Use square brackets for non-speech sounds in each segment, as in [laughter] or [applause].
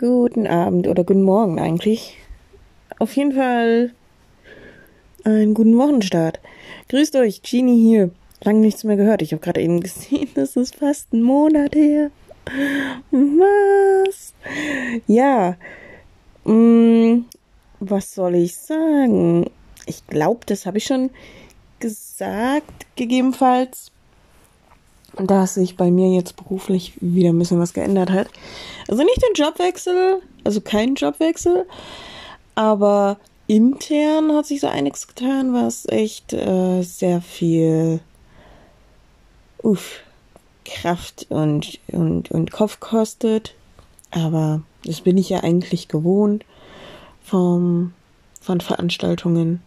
Guten Abend oder guten Morgen eigentlich. Auf jeden Fall einen guten Wochenstart. Grüßt euch, Genie hier. Lange nichts mehr gehört. Ich habe gerade eben gesehen, [laughs] das ist fast ein Monat her. Was? Ja. Mh, mm, was soll ich sagen? Ich glaube, das habe ich schon gesagt, gegebenenfalls dass sich bei mir jetzt beruflich wieder ein bisschen was geändert hat. Also nicht den Jobwechsel, also kein Jobwechsel, aber intern hat sich so einiges getan, was echt äh, sehr viel uff, Kraft und, und, und Kopf kostet. Aber das bin ich ja eigentlich gewohnt vom, von Veranstaltungen,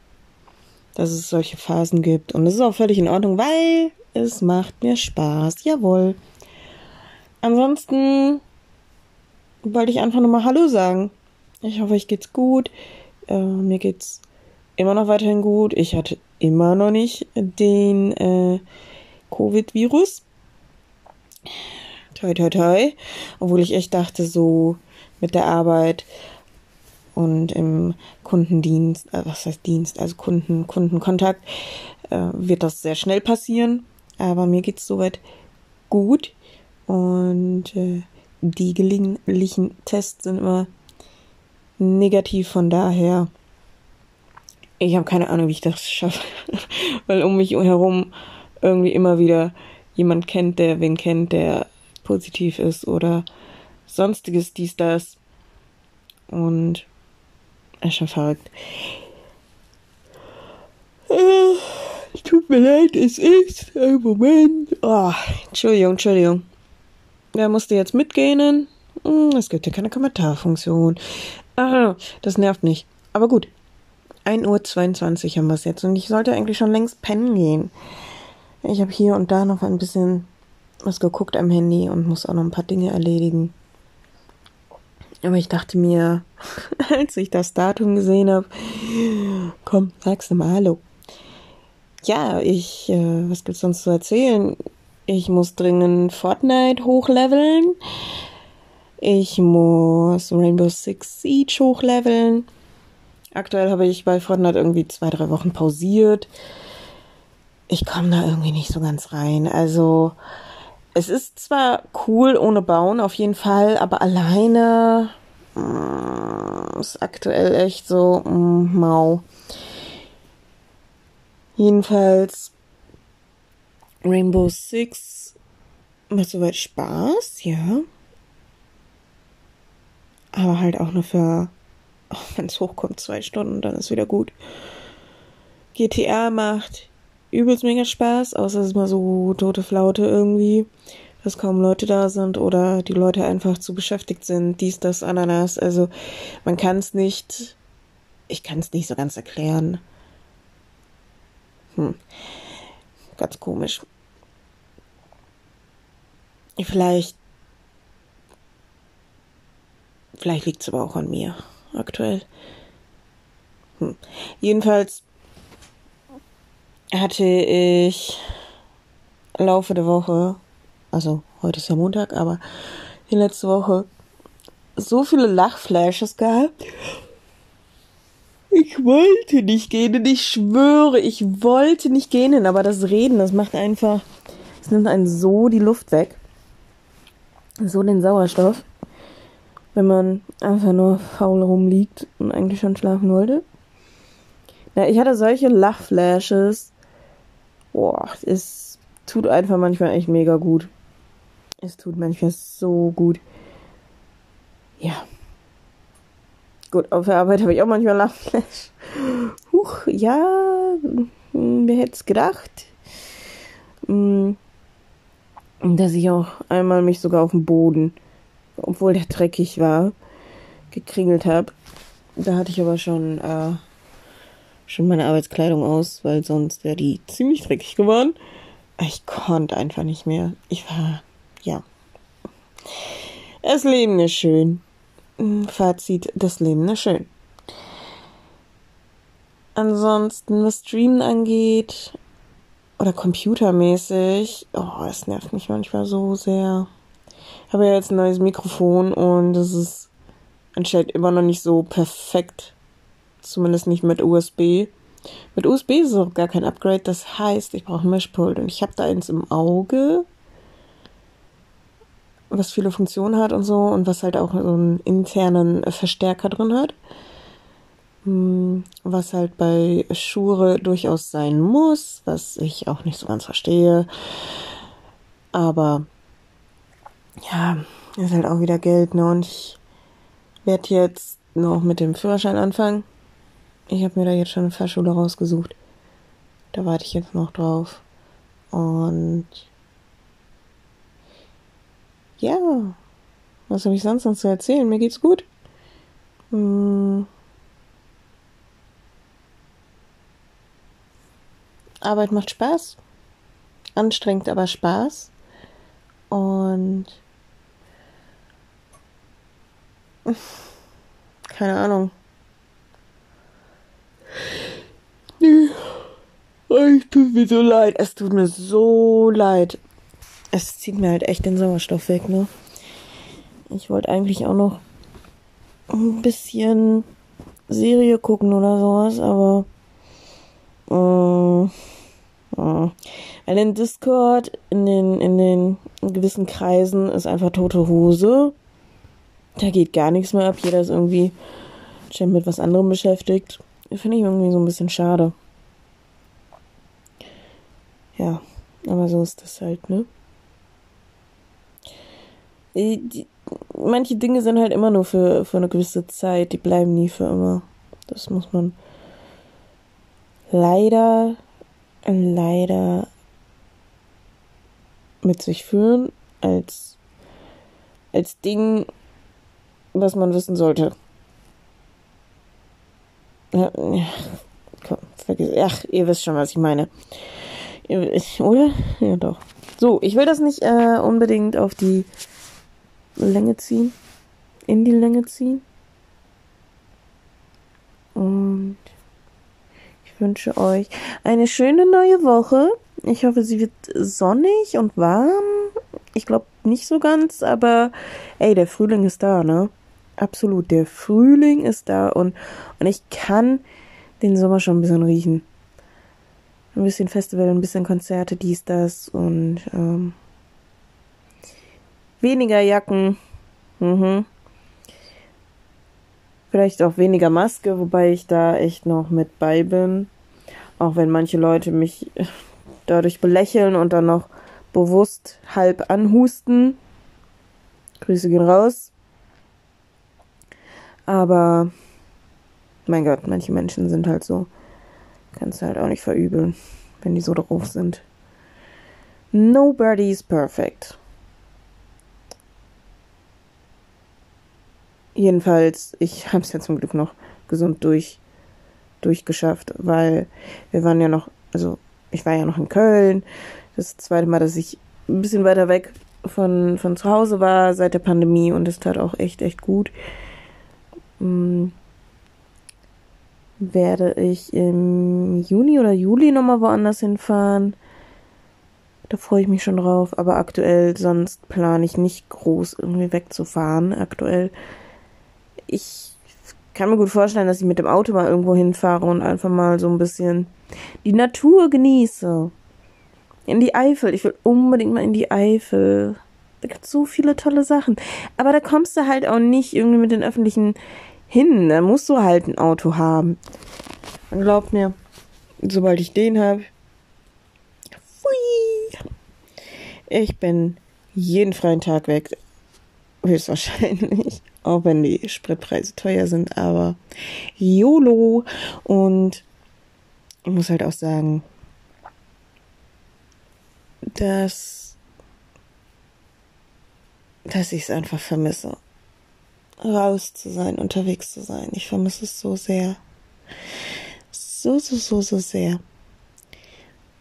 dass es solche Phasen gibt. Und das ist auch völlig in Ordnung, weil es macht mir Spaß. Jawohl. Ansonsten wollte ich einfach nur mal Hallo sagen. Ich hoffe, euch geht's gut. Äh, mir geht's immer noch weiterhin gut. Ich hatte immer noch nicht den äh, Covid-Virus. Toi, toi, toi. Obwohl ich echt dachte, so mit der Arbeit und im Kundendienst, äh, was heißt Dienst, also Kunden, Kundenkontakt, äh, wird das sehr schnell passieren. Aber mir geht's soweit gut und äh, die gelegentlichen Tests sind immer negativ. Von daher, ich habe keine Ahnung, wie ich das schaffe, [laughs] weil um mich herum irgendwie immer wieder jemand kennt, der wen kennt, der positiv ist oder sonstiges dies das und ist schon verrückt. Tut mir leid, es ist ein Moment. Oh, Entschuldigung, Entschuldigung. Wer musste jetzt mitgehen? Hm, es gibt ja keine Kommentarfunktion. Ah, das nervt nicht. Aber gut. 1.22 Uhr haben wir es jetzt und ich sollte eigentlich schon längst pennen gehen. Ich habe hier und da noch ein bisschen was geguckt am Handy und muss auch noch ein paar Dinge erledigen. Aber ich dachte mir, [laughs] als ich das Datum gesehen habe, komm, sag's mal Hallo ja, ich, äh, was gibt's sonst zu erzählen? Ich muss dringend Fortnite hochleveln. Ich muss Rainbow Six Siege hochleveln. Aktuell habe ich bei Fortnite irgendwie zwei, drei Wochen pausiert. Ich komme da irgendwie nicht so ganz rein. Also, es ist zwar cool ohne Bauen, auf jeden Fall, aber alleine mm, ist aktuell echt so mm, mau. Jedenfalls Rainbow Six macht soweit Spaß, ja. Aber halt auch nur für, [laughs] oh, wenn es hochkommt, zwei Stunden, dann ist wieder gut. GTA macht übelst mega Spaß, außer es ist mal so tote Flaute irgendwie, dass kaum Leute da sind oder die Leute einfach zu beschäftigt sind, dies, das, Ananas. Also man kann es nicht, ich kann es nicht so ganz erklären. Hm. Ganz komisch. Vielleicht. Vielleicht liegt es aber auch an mir aktuell. Hm. Jedenfalls hatte ich Laufe der Woche, also heute ist ja Montag, aber die letzte Woche so viele Lachflashes gehabt. Ich wollte nicht gehen, ich schwöre, ich wollte nicht gehen, aber das Reden, das macht einfach, es nimmt einen so die Luft weg. So den Sauerstoff. Wenn man einfach nur faul rumliegt und eigentlich schon schlafen wollte. Ja, ich hatte solche Lachflashes. Boah, es tut einfach manchmal echt mega gut. Es tut manchmal so gut. Ja. Gut, auf der Arbeit habe ich auch manchmal Lachflash. Huch, ja, wer hätte es gedacht? Mm, dass ich auch einmal mich sogar auf dem Boden, obwohl der dreckig war, gekringelt habe. Da hatte ich aber schon, äh, schon meine Arbeitskleidung aus, weil sonst wäre die ziemlich dreckig geworden. Ich konnte einfach nicht mehr. Ich war, ja. Das Leben ist schön. Fazit, das Leben ist schön. Ansonsten, was Streamen angeht, oder computermäßig, oh, es nervt mich manchmal so sehr. Ich habe ja jetzt ein neues Mikrofon und es ist anscheinend immer noch nicht so perfekt. Zumindest nicht mit USB. Mit USB ist es auch gar kein Upgrade. Das heißt, ich brauche ein Mischpult. Und ich habe da eins im Auge, was viele Funktionen hat und so. Und was halt auch so einen internen Verstärker drin hat. Hm, was halt bei Schure durchaus sein muss. Was ich auch nicht so ganz verstehe. Aber ja, ist halt auch wieder Geld, ne? Und ich werde jetzt noch mit dem Führerschein anfangen. Ich habe mir da jetzt schon eine Fahrschule rausgesucht. Da warte ich jetzt noch drauf. Und ja, was habe ich sonst noch zu erzählen? Mir geht's gut. Hm. Arbeit macht Spaß. Anstrengend, aber Spaß. Und keine Ahnung. Es tut mir so leid. Es tut mir so leid. Es zieht mir halt echt den Sauerstoff weg, ne? Ich wollte eigentlich auch noch ein bisschen Serie gucken oder sowas, aber äh, äh. In Discord, in den, in den gewissen Kreisen ist einfach tote Hose. Da geht gar nichts mehr ab. Jeder ist irgendwie schon mit was anderem beschäftigt. Finde ich irgendwie so ein bisschen schade. Ja, aber so ist das halt, ne? Die, die, manche Dinge sind halt immer nur für, für eine gewisse Zeit. Die bleiben nie für immer. Das muss man leider, leider mit sich führen als, als Ding, was man wissen sollte. Ja, komm, vergiss. Ach, ihr wisst schon, was ich meine. Oder? Ja, doch. So, ich will das nicht äh, unbedingt auf die Länge ziehen. In die Länge ziehen. Und ich wünsche euch eine schöne neue Woche. Ich hoffe, sie wird sonnig und warm. Ich glaube nicht so ganz, aber ey, der Frühling ist da, ne? Absolut, der Frühling ist da und, und ich kann den Sommer schon ein bisschen riechen. Ein bisschen Festival, ein bisschen Konzerte, dies, das und ähm, weniger Jacken. Mhm. Vielleicht auch weniger Maske, wobei ich da echt noch mit bei bin. Auch wenn manche Leute mich dadurch belächeln und dann noch bewusst halb anhusten. Grüße gehen raus. Aber mein Gott, manche Menschen sind halt so. Kannst du halt auch nicht verübeln, wenn die so drauf sind. Nobody is perfect. Jedenfalls, ich habe es ja zum Glück noch gesund durch durchgeschafft, weil wir waren ja noch, also ich war ja noch in Köln. Das zweite Mal, dass ich ein bisschen weiter weg von, von zu Hause war seit der Pandemie und es tat auch echt, echt gut. Hm, werde ich im Juni oder Juli nochmal woanders hinfahren. Da freue ich mich schon drauf. Aber aktuell, sonst plane ich nicht groß irgendwie wegzufahren. Aktuell. Ich kann mir gut vorstellen, dass ich mit dem Auto mal irgendwo hinfahre und einfach mal so ein bisschen die Natur genieße. In die Eifel. Ich will unbedingt mal in die Eifel. Da gibt es so viele tolle Sachen. Aber da kommst du halt auch nicht irgendwie mit den öffentlichen hin. Da musst du halt ein Auto haben. Und glaub mir, sobald ich den habe, ich bin jeden freien Tag weg. Höchstwahrscheinlich. Auch wenn die Spritpreise teuer sind, aber YOLO. Und ich muss halt auch sagen, dass, dass ich es einfach vermisse. Raus zu sein, unterwegs zu sein. Ich vermisse es so sehr. So, so, so, so sehr.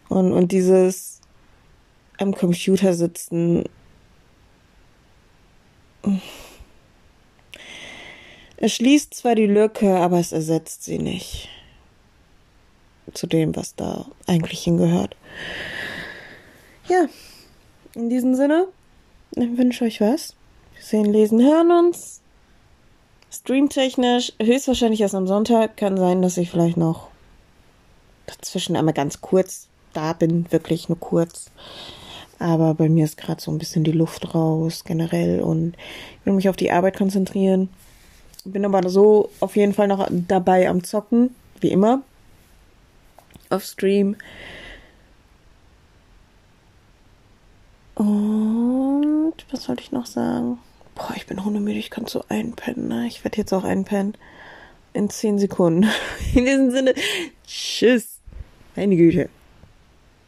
Und, und dieses am Computer sitzen. Es schließt zwar die Lücke, aber es ersetzt sie nicht zu dem, was da eigentlich hingehört. Ja, in diesem Sinne, ich wünsche euch was. Wir sehen, lesen, hören uns. Streamtechnisch höchstwahrscheinlich erst am Sonntag. Kann sein, dass ich vielleicht noch dazwischen einmal ganz kurz da bin, wirklich nur kurz. Aber bei mir ist gerade so ein bisschen die Luft raus generell und ich will mich auf die Arbeit konzentrieren. Bin aber so auf jeden Fall noch dabei am Zocken, wie immer. Auf Stream. Und was sollte ich noch sagen? Boah, ich bin hundemüde, ich kann so einpennen. Ne? Ich werde jetzt auch einpennen. In 10 Sekunden. [laughs] In diesem Sinne, tschüss. Meine Güte.